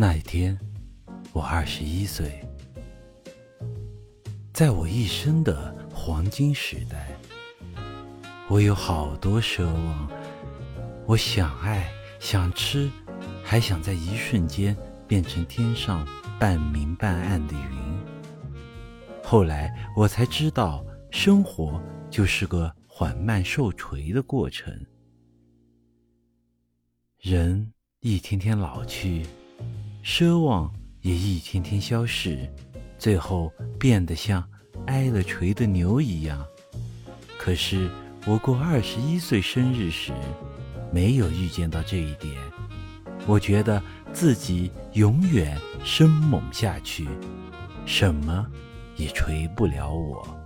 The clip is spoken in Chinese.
那一天，我二十一岁，在我一生的黄金时代，我有好多奢望，我想爱，想吃，还想在一瞬间变成天上半明半暗的云。后来我才知道，生活就是个缓慢受锤的过程，人一天天老去。奢望也一天天消逝，最后变得像挨了锤的牛一样。可是我过二十一岁生日时，没有预见到这一点。我觉得自己永远生猛下去，什么也锤不了我。